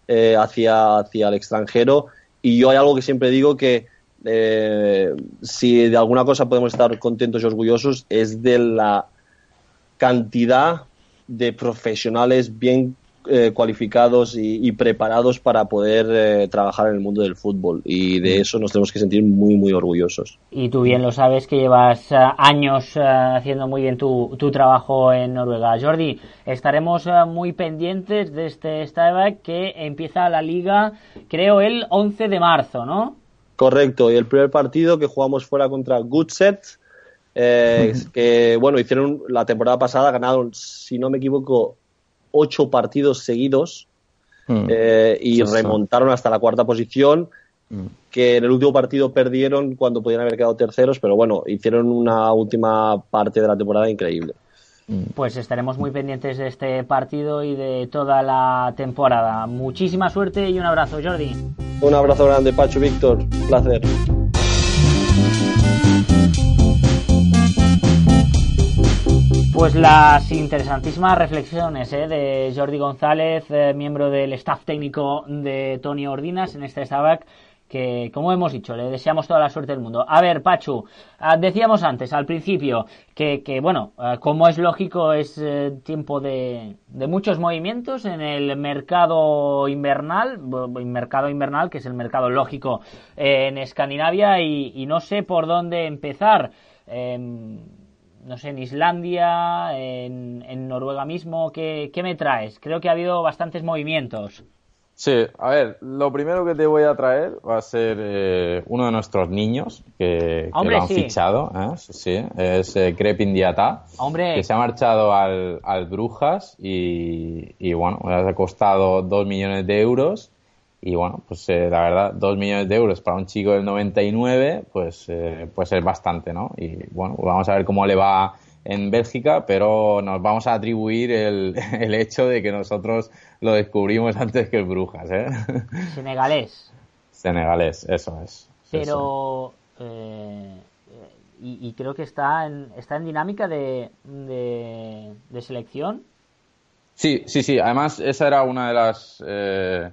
eh, hacia, hacia el extranjero. Y yo hay algo que siempre digo que si de alguna cosa podemos estar contentos y orgullosos es de la cantidad de profesionales bien eh, cualificados y, y preparados para poder eh, trabajar en el mundo del fútbol y de eso nos tenemos que sentir muy muy orgullosos. Y tú bien lo sabes que llevas eh, años eh, haciendo muy bien tu, tu trabajo en Noruega. Jordi, estaremos muy pendientes de este Stabæk que empieza la liga, creo, el 11 de marzo, ¿no? Correcto, y el primer partido que jugamos fuera contra Goodset, eh, que bueno, hicieron la temporada pasada, ganaron, si no me equivoco, ocho partidos seguidos Mm. eh, y Sí, sí. remontaron hasta la cuarta posición, Mm. que en el último partido perdieron cuando podían haber quedado terceros, pero bueno, hicieron una última parte de la temporada increíble. Pues estaremos muy pendientes de este partido y de toda la temporada. Muchísima suerte y un abrazo, Jordi. Un abrazo grande, Pacho Víctor, un placer. Pues las interesantísimas reflexiones ¿eh? de Jordi González, eh, miembro del staff técnico de Tony Ordinas en este Stabac, que como hemos dicho, le deseamos toda la suerte del mundo. A ver, Pachu, ah, decíamos antes, al principio, que, que, bueno, ah, como es lógico, es eh, tiempo de, de muchos movimientos en el mercado invernal, mercado invernal, que es el mercado lógico eh, en Escandinavia, y, y no sé por dónde empezar. Em, no sé, en Islandia, en, en Noruega mismo, ¿qué, ¿qué me traes? Creo que ha habido bastantes movimientos. Sí, a ver, lo primero que te voy a traer va a ser eh, uno de nuestros niños que, lo han sí. fichado, ¿eh? sí, sí, es eh, Crepin Diata, Hombre, que se ha marchado al, al Brujas y, y, bueno, le ha costado 2 millones de euros y bueno, pues eh, la verdad, 2 millones de euros para un chico del 99 pues, eh, pues es bastante, ¿no? Y bueno, vamos a ver cómo le va en Bélgica, pero nos vamos a atribuir el, el hecho de que nosotros lo descubrimos antes que el Brujas, ¿eh? senegalés. Senegalés, eso es. Pero. eh, y, y creo que está en, está en dinámica de, de, de selección. Sí, sí, sí. Además, esa era una de las eh,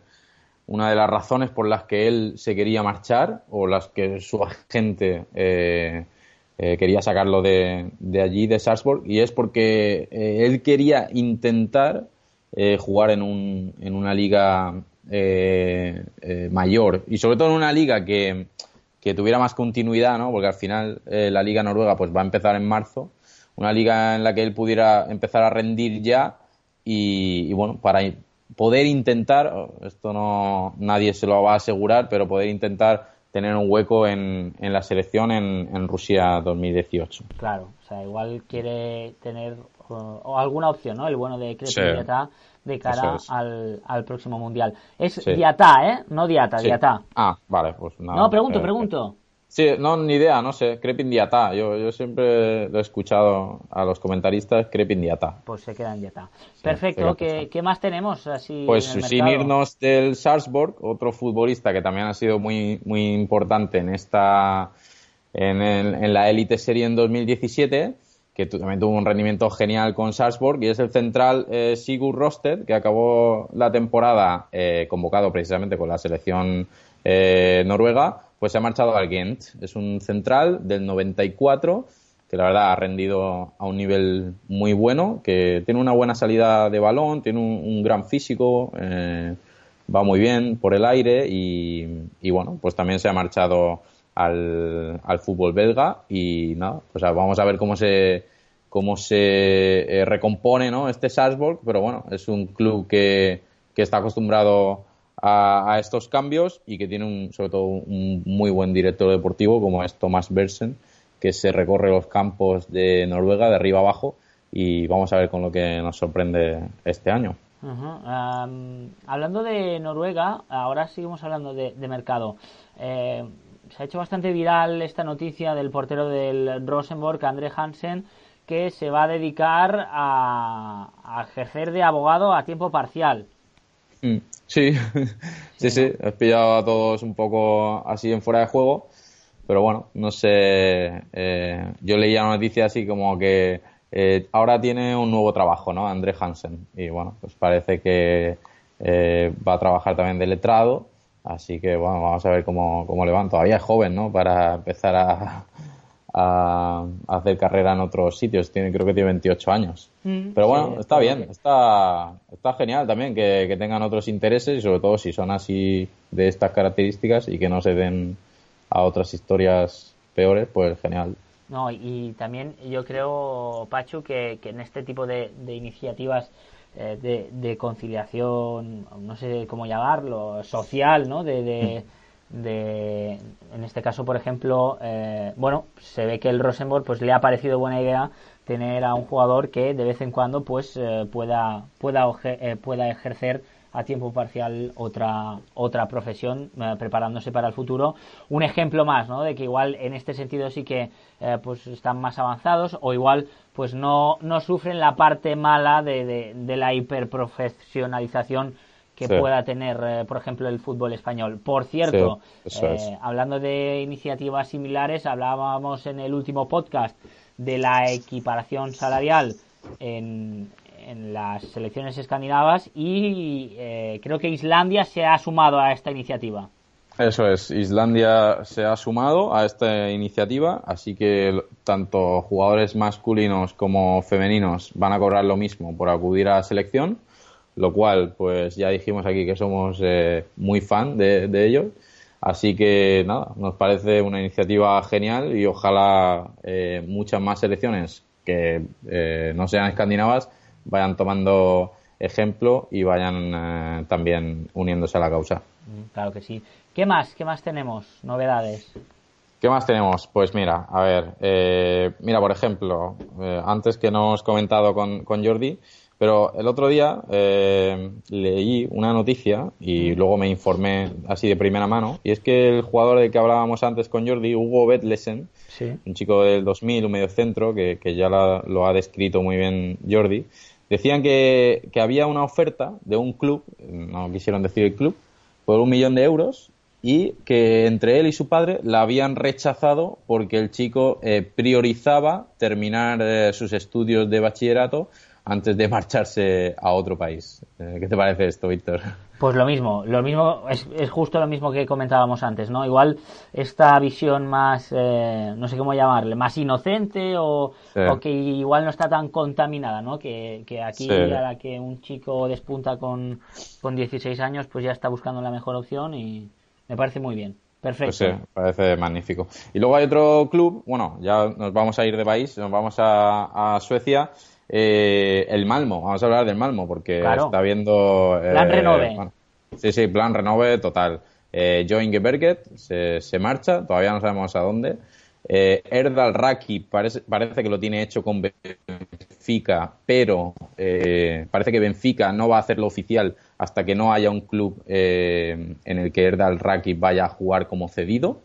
una de las razones por las que él se quería marchar o las que su agente eh, eh, quería sacarlo de, de allí, de Salzburg, y es porque eh, él quería intentar jugar en, un, en una liga mayor y sobre todo en una liga que, que tuviera más continuidad, ¿no? Porque al final la liga noruega pues va a empezar en marzo, una liga en la que él pudiera empezar a rendir ya y, y, bueno, para poder intentar, esto no nadie se lo va a asegurar, pero poder intentar tener un hueco en, en la selección en, en Rusia 2018. Claro, o sea, igual quiere tener uh, o alguna opción, ¿no? El bueno de Crepin Sí. Diatá de cara es. al, al próximo mundial. Es Sí. Diatá, ¿eh? No Diata, Sí. Diatá. Ah, vale, pues nada. No, pregunto, Eh, pregunto. Sí, no, ni idea, no sé. Crepin Diatá. Yo, yo siempre lo he escuchado a los comentaristas Crepin Diatá. Pues se queda en Diatá. Sí, Perfecto, ¿qué, qué más tenemos así Pues en el sin mercado? irnos del Salzburg, otro futbolista que también ha sido muy, muy importante en esta en, el- en la élite serie en 2017, que tu- también tuvo un rendimiento genial con Salzburg, y es el central eh, Sigurd Rosted, que acabó la temporada eh, convocado precisamente con la selección eh, noruega, pues se ha marchado al Ghent. Es un central del 94 que la verdad ha rendido a un nivel muy bueno, que tiene una buena salida de balón, tiene un, gran físico, eh, va muy bien por el aire y, y bueno, pues también se ha marchado al, al fútbol belga y nada, pues vamos a ver cómo se cómo se eh, recompone ¿no? este Salzburg, pero bueno, es un club que, que está acostumbrado a, estos cambios y que tiene un, sobre todo un muy buen director deportivo como es Thomas Bersen, que se recorre los campos de Noruega de arriba abajo y vamos a ver con lo que nos sorprende este año. hablando de Noruega, ahora seguimos hablando de, mercado. Eh, se ha hecho bastante viral esta noticia del portero del Rosenborg, André Hansen, que se va a dedicar a, ejercer de abogado a tiempo parcial. Mm, sí, sí, sí, he pillado a todos un poco así en fuera de juego, pero bueno, no sé, eh, yo leía una noticia así como que eh, ahora tiene un nuevo trabajo, ¿no? André Hansen, y bueno, pues parece que eh, va a trabajar también de letrado, así que bueno, vamos a ver cómo, cómo le van. Todavía es joven, ¿no? Para empezar a, a, hacer carrera en otros sitios. Tiene, creo que tiene 28 años. Mm. Pero bueno, está bien, está, está genial también que, tengan otros intereses y sobre todo si son así de estas características y que no se den a otras historias peores, pues genial. No, y también yo creo, Pachu, que, en este tipo de, iniciativas eh, de, conciliación, no sé cómo llamarlo, social, ¿no? de mm de en este caso por ejemplo eh, bueno se ve que el Rosenborg pues le ha parecido buena idea tener a un jugador que de vez en cuando pues eh, pueda pueda eh, pueda ejercer a tiempo parcial otra otra profesión preparándose para el futuro un ejemplo más ¿no? de que igual en este sentido sí que pues están más avanzados o igual pues no no sufren la parte mala de, de, de la hiperprofesionalización que pueda tener, eh, por ejemplo, el fútbol español. Por cierto, eh, hablando de iniciativas similares, hablábamos en el último podcast de la equiparación salarial en, en las selecciones escandinavas y eh, creo que Islandia se ha sumado a esta iniciativa. Eso es, Islandia se ha sumado a esta iniciativa, así que tanto jugadores masculinos como femeninos van a cobrar lo mismo por acudir a la selección lo cual pues ya dijimos aquí que somos eh, muy fan de, de ellos. Así que nada, nos parece una iniciativa genial y ojalá eh, muchas más selecciones que eh, no sean escandinavas vayan tomando ejemplo y vayan también uniéndose a la causa. Mm, claro que sí. ¿Qué más? ¿Qué más tenemos? Novedades. ¿Qué más tenemos? Pues mira, a ver, mira, por ejemplo, antes que nos hemos comentado con, con Jordi, pero el otro día eh, leí una noticia y luego me informé así de primera mano. Y es que el jugador del que hablábamos antes con Jordi, Hugo Betlesen, un chico del 2000, un medio centro, que, ya lo ha descrito muy bien Jordi, decían que, que había una oferta de un club, no quisieron decir el club, por un millón de euros y que entre él y su padre la habían rechazado porque el chico eh, priorizaba terminar eh, sus estudios de bachillerato antes de marcharse a otro país. Eh, ¿Qué te parece esto, Víctor? Pues lo mismo, lo mismo es, es, justo lo mismo que comentábamos antes, ¿no? Igual esta visión más, eh, no sé cómo llamarle, más inocente o, que igual no está tan contaminada, ¿no? Que, que aquí a la que un chico despunta con, con 16 años, pues ya está buscando la mejor opción y me parece muy bien. Perfecto. Pues sí, parece magnífico. Y luego hay otro club, bueno, ya nos vamos a ir de país, nos vamos a, a Suecia eh, el Malmo, vamos a hablar del Malmo, porque está viendo... Eh, plan renove. sí, sí, plan renove total. Eh, Joe se, se, marcha, todavía no sabemos a dónde. Eh, Erdal Raki parece, parece que lo tiene hecho con Benfica, pero eh, parece que Benfica no va a hacerlo oficial hasta que no haya un club en el que Erdal Raki vaya a jugar como cedido.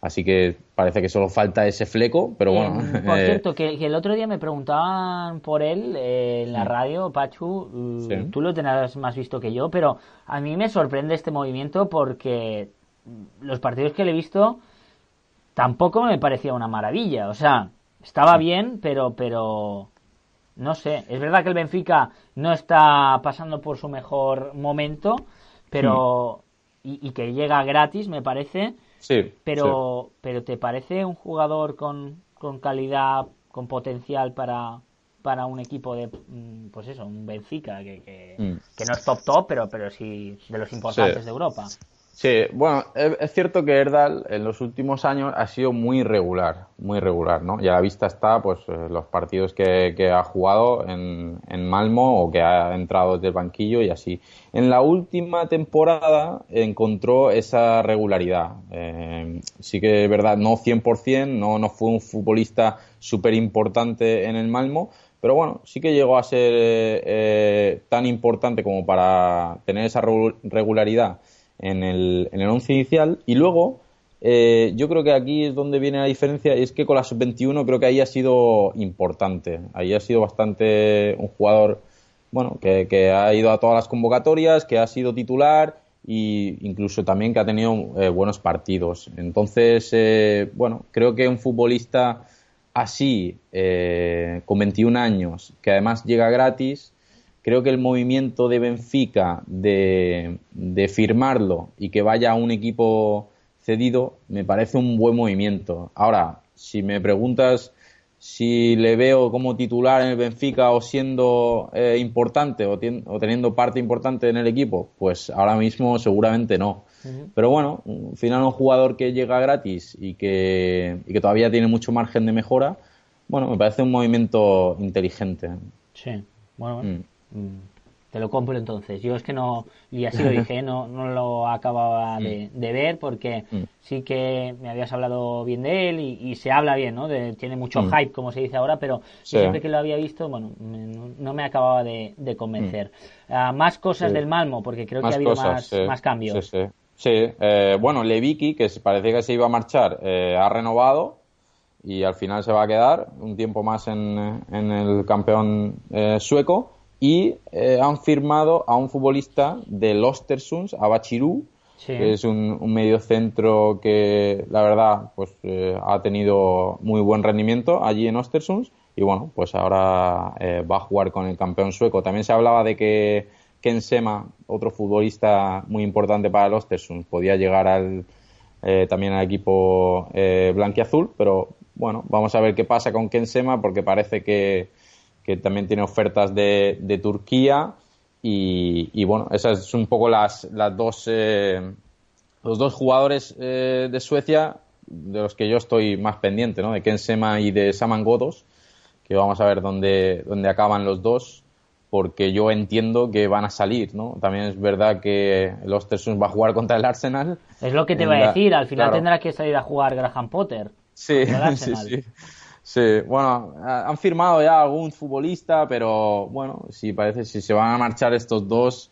Así que parece que solo falta ese fleco, pero bueno. por eh, cierto, que, el otro día me preguntaban por él eh, en la radio, Pachu, mm, tú lo tendrás más visto que yo, pero a mí me sorprende este movimiento porque los partidos que le he visto tampoco me parecía una maravilla. O sea, estaba bien, pero, pero no sé. Es verdad que el Benfica no está pasando por su mejor momento, pero y, y que llega gratis, me parece Sí. Pero, pero ¿te parece un jugador con, con calidad, con potencial para, para un equipo de, mm, pues eso, un Benfica, que, que, mm. que, no es top top, pero, pero sí de los importantes de Europa? Sí, bueno, es cierto que Erdal en los últimos años ha sido muy regular, muy regular, ¿no? Y a la vista está, pues, eh, los partidos que, ha jugado en, Malmo o que ha entrado desde el banquillo y así. En la última temporada encontró esa regularidad. Eh, sí que es verdad, no 100%, no, no fue un futbolista súper importante en el Malmo, pero bueno, sí que llegó a ser eh, tan importante como para tener esa regularidad en el, en el once inicial. Y luego, eh, yo creo que aquí es donde viene la diferencia, y es que con la sub-21 creo que ahí ha sido importante. Ahí ha sido bastante un jugador, bueno, que, que ha ido a todas las convocatorias, que ha sido titular e incluso también que ha tenido eh, buenos partidos. Entonces, eh, bueno, creo que un futbolista así, con 21 años, que además llega gratis, creo que el movimiento de Benfica de, firmarlo y que vaya a un equipo cedido me parece un buen movimiento. Ahora, si me preguntas si le veo como titular en el Benfica o siendo eh, importante o, teniendo parte importante en el equipo, pues ahora mismo seguramente no. Pero bueno, al final un jugador que llega gratis y que, y que todavía tiene mucho margen de mejora, bueno, me parece un movimiento inteligente. Sí, bueno. Mm. Mm, te lo compro entonces. Yo es que no, y así lo dije, no, no lo acababa de, mm. ver porque mm. sí que me habías hablado bien de él y, se habla bien, ¿no? tiene mucho hype, como se dice ahora, pero siempre que lo había visto, bueno, no me acababa de, convencer. Ah, más cosas del Malmo, porque creo que ha habido más, más, cambios. Sí. Eh, bueno, Leviki, que parecía que se iba a marchar, eh, ha renovado y al final se va a quedar un tiempo más en, en el campeón eh, sueco y eh, han firmado a un futbolista del Ostersunds, a Bachirú, que es un, un medio centro que la verdad pues eh, ha tenido muy buen rendimiento allí en Ostersunds y bueno pues ahora eh, va a jugar con el campeón sueco. También se hablaba de que Ken Sema, otro futbolista muy importante para el Ostersunds, podía llegar al, también al equipo blanquiazul, pero bueno, vamos a ver qué pasa con Ken Sema porque parece que que también tiene ofertas de, de Turquía. Y, bueno, esas son un poco las, las dos, eh, los dos jugadores eh, de Suecia de los que yo estoy más pendiente, ¿no? De Ken Sema y de Saman Godos, que vamos a ver dónde, dónde acaban los dos, porque yo entiendo que van a salir, ¿no? También es verdad que el Ostersund va a jugar contra el Arsenal. Es lo que te iba a decir, al final tendrá que salir a jugar Graham Potter. Sí, sí, sí. Sí, bueno, han firmado ya algún futbolista, pero bueno, si parece, si se van a marchar estos dos,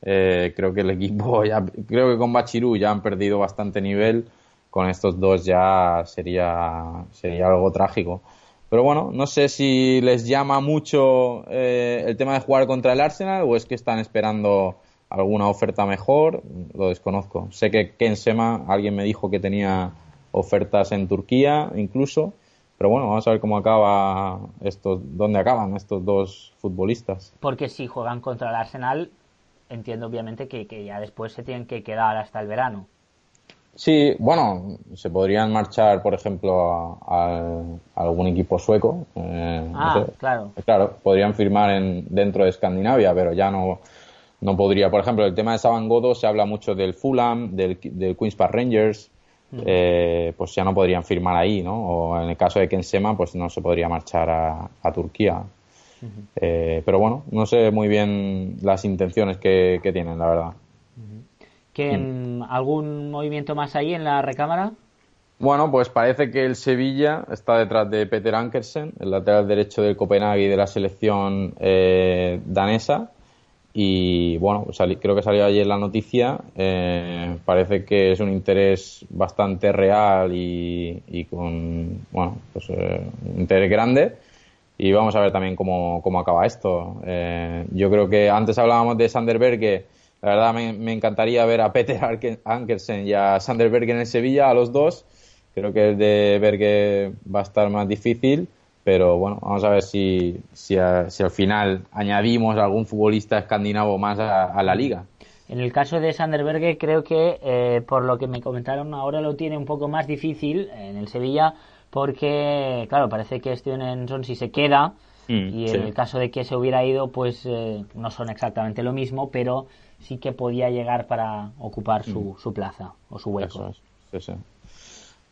eh, creo que el equipo ya, creo que con Bachirú ya han perdido bastante nivel, con estos dos ya sería, sería algo trágico. Pero bueno, no sé si les llama mucho eh, el tema de jugar contra el Arsenal o es que están esperando alguna oferta mejor, lo desconozco. Sé que Ken Sema, alguien me dijo que tenía ofertas en Turquía incluso, pero bueno, vamos a ver cómo acaba estos, dónde acaban estos dos futbolistas. Porque si juegan contra el Arsenal, entiendo obviamente que, ya después se tienen que quedar hasta el verano. Sí, bueno, se podrían marchar, por ejemplo, a, algún equipo sueco. Eh, ah, claro. Claro, podrían firmar en, dentro de Escandinavia, pero ya no, no podría. Por ejemplo, el tema de Saban Godo se habla mucho del Fulham, del, del Queen's Park Rangers, eh, pues ya no podrían firmar ahí, ¿no? O en el caso de Kensema, pues no se podría marchar a, Turquía. Eh, pero bueno, no sé muy bien las intenciones que, tienen, la verdad. Mm, ¿Algún movimiento más ahí en la recámara? Bueno, pues parece que el Sevilla está detrás de Peter Ankersen, el lateral derecho del Copenhague y de la selección eh, danesa. Y bueno, creo que salió ayer la noticia. Eh, parece que es un interés bastante real y, con bueno, pues, eh, un interés grande. Y vamos a ver también cómo, cómo acaba esto. Eh, yo creo que antes hablábamos de Sanderberg, que la verdad me, encantaría ver a Peter Ankersen y a Sanderberg en el Sevilla, a los dos. Creo que el de Berge va a estar más difícil pero bueno, vamos a ver si, si, al final añadimos algún futbolista escandinavo más a, la liga. En el caso de Sanderberg, creo que eh, por lo que me comentaron ahora lo tiene un poco más difícil en el Sevilla, porque, claro, parece que Steven si se queda, mm, y en el caso de que se hubiera ido, pues eh, no son exactamente lo mismo, pero sí que podía llegar para ocupar su, su plaza o su hueco. Eso es.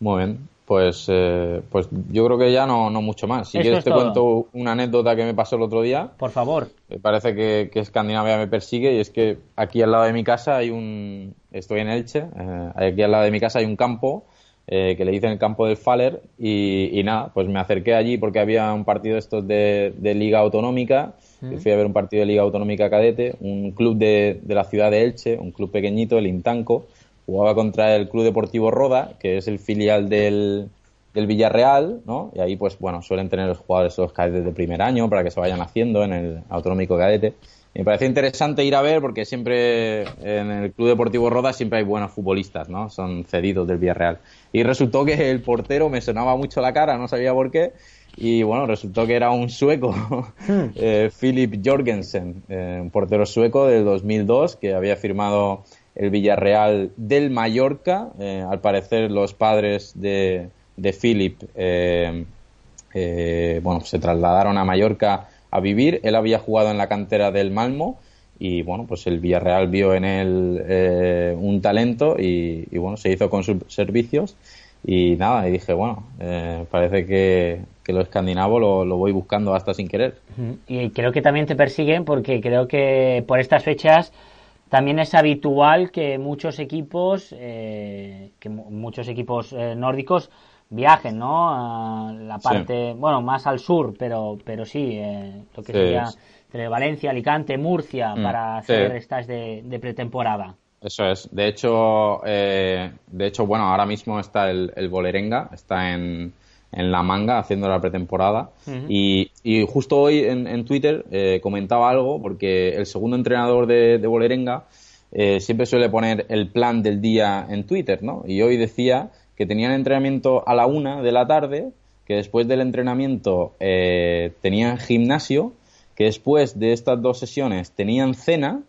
Muy bien. Pues, eh, pues yo creo que ya no, no mucho más. Si quieres es te todo. cuento una anécdota que me pasó el otro día. Por favor. Me parece que, que Escandinavia me persigue y es que aquí al lado de mi casa hay un... Estoy en Elche, eh, aquí al lado de mi casa hay un campo eh, que le dicen el campo del Faller y, y nada, pues me acerqué allí porque había un partido de estos de, de Liga Autonómica y fui a ver un partido de Liga Autonómica Cadete, un club de, de la ciudad de Elche, un club pequeñito, el Intanco, jugaba contra el Club Deportivo Roda, que es el filial del, del Villarreal, ¿no? Y ahí, pues bueno, suelen tener los jugadores los cadetes de primer año para que se vayan haciendo en el autonómico cadete. Y me pareció interesante ir a ver porque siempre en el Club Deportivo Roda siempre hay buenos futbolistas, ¿no? Son cedidos del Villarreal. Y resultó que el portero me sonaba mucho la cara, no sabía por qué. Y bueno, resultó que era un sueco, eh, Philip Jorgensen, eh, un portero sueco del 2002 que había firmado el Villarreal del Mallorca. Eh, al parecer los padres de, de Philip eh, eh, bueno, se trasladaron a Mallorca a vivir. Él había jugado en la cantera del Malmo y bueno, pues el Villarreal vio en él un talento y, bueno, se hizo con sus servicios y nada, y dije, bueno, parece que, que, lo escandinavo lo, lo, voy buscando hasta sin querer. Y creo que también te persiguen porque creo que por estas fechas también es habitual que muchos equipos, eh, que muchos equipos eh, nórdicos viajen, ¿no? A la parte, sí. bueno, más al sur, pero, pero sí, eh, lo que sí, sería entre Valencia, Alicante, Murcia, mm, para hacer sí. estas de, de, pretemporada. Eso es. De hecho, eh, de hecho, bueno, ahora mismo está el, el Bolerenga, está en, en, la manga haciendo la pretemporada. Uh -huh. y, y, justo hoy en, en Twitter eh, comentaba algo, porque el segundo entrenador de, de Bolerenga eh, siempre suele poner el plan del día en Twitter, ¿no? Y hoy decía que tenían entrenamiento a la una de la tarde, que después del entrenamiento eh, tenían gimnasio, que después de estas dos sesiones tenían cena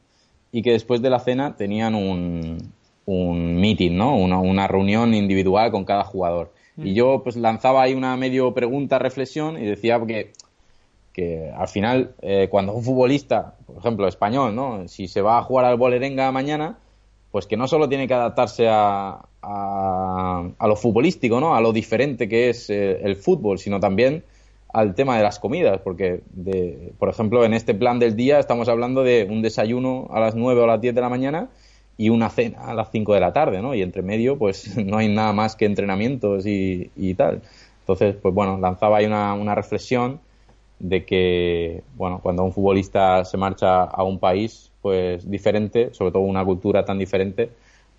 y que después de la cena tenían un, un meeting, ¿no? Una, una, reunión individual con cada jugador. Mm. Y yo pues lanzaba ahí una medio pregunta, reflexión y decía que, que al final eh, cuando un futbolista, por ejemplo español, ¿no? Si se va a jugar al Bolerenga mañana, pues que no solo tiene que adaptarse a, a, lo futbolístico, ¿no? A lo diferente que es eh, el fútbol, sino también al tema de las comidas, porque, de, por ejemplo, en este plan del día estamos hablando de un desayuno a las 9 o a las 10 de la mañana y una cena a las 5 de la tarde, ¿no? Y entre medio, pues no hay nada más que entrenamientos y, y tal. Entonces, pues bueno, lanzaba ahí una, una reflexión de que, bueno, cuando un futbolista se marcha a un país, pues diferente, sobre todo una cultura tan diferente,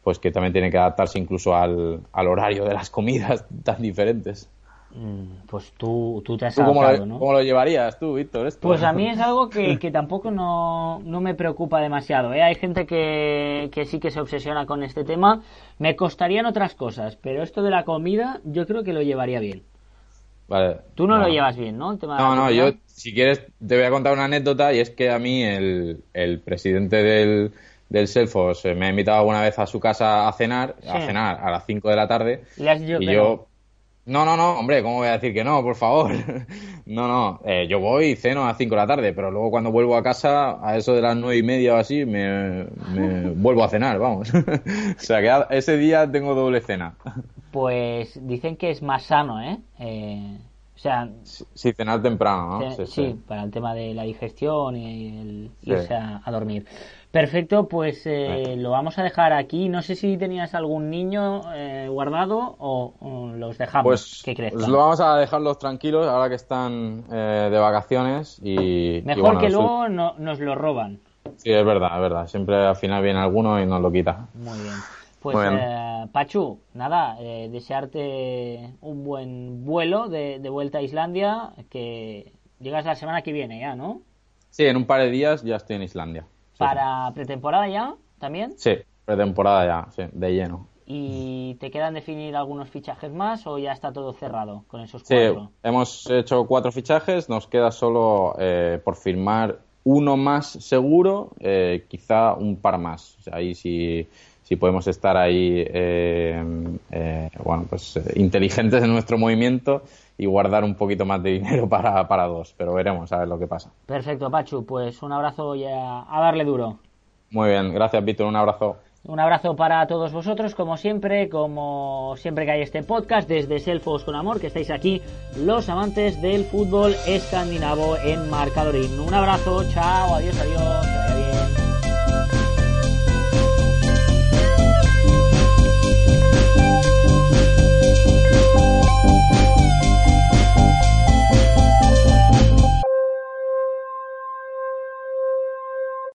pues que también tiene que adaptarse incluso al, al horario de las comidas tan diferentes. Pues tú, tú te has ¿Tú cómo, lo, ¿no? ¿Cómo lo llevarías tú, Víctor? Esto? Pues a mí es algo que, que tampoco no, no, me preocupa demasiado. ¿eh? Hay gente que, que, sí que se obsesiona con este tema. Me costarían otras cosas, pero esto de la comida yo creo que lo llevaría bien. Vale. Tú no, no. lo llevas bien, ¿no? no, no, yo si quieres te voy a contar una anécdota y es que a mí el, el presidente del, del Selfos me ha invitado alguna vez a su casa a cenar, sí. a cenar a las 5 de la tarde. ¿Le has dicho y que yo, no, no, no, hombre, ¿cómo voy a decir que no? Por favor. no, no, eh, yo voy y ceno a las 5 de la tarde, pero luego cuando vuelvo a casa, a eso de las nueve y media o así, me, me vuelvo a cenar, vamos. o sea que ese día tengo doble cena. Pues dicen que es más sano, ¿eh? eh sea, sí, cenar temprano, ¿no? Sí, sí, sí, para el tema de la digestión y el irse a, a dormir. Perfecto, pues eh, lo vamos a dejar aquí. No sé si tenías algún niño eh, guardado o, o, los dejamos pues, que crezcan. Pues lo vamos a dejarlos tranquilos ahora que están eh, de vacaciones y mejor y bueno, que luego no, nos lo roban. Sí, es verdad, es verdad. Siempre al final viene alguno y nos lo quita. Muy bien. Pues. Eh, Pachu, nada, eh, desearte un buen vuelo de, de vuelta a Islandia, que llegas la semana que viene ya, ¿no? Sí, en un par de días ya estoy en Islandia. ¿Para sí. pretemporada ya también? Sí, pretemporada ya, sí, de lleno. ¿Y te quedan definir algunos fichajes más o ya está todo cerrado con esos cuatro? Sí, hemos hecho cuatro fichajes, nos queda solo eh, por firmar uno más seguro, eh, quizá un par más. O sea, ahí sí, si podemos estar ahí, eh, eh, bueno, pues eh, inteligentes en nuestro movimiento y guardar un poquito más de dinero para, para dos, pero veremos a ver lo que pasa. Perfecto, Pachu, pues un abrazo y a, a darle duro. Muy bien, gracias Víctor, un abrazo. Un abrazo para todos vosotros, como siempre, como siempre que hay este podcast desde Selfos con Amor, que estáis aquí, los amantes del fútbol escandinavo en Marcadorín. Un abrazo, chao, adiós, adiós.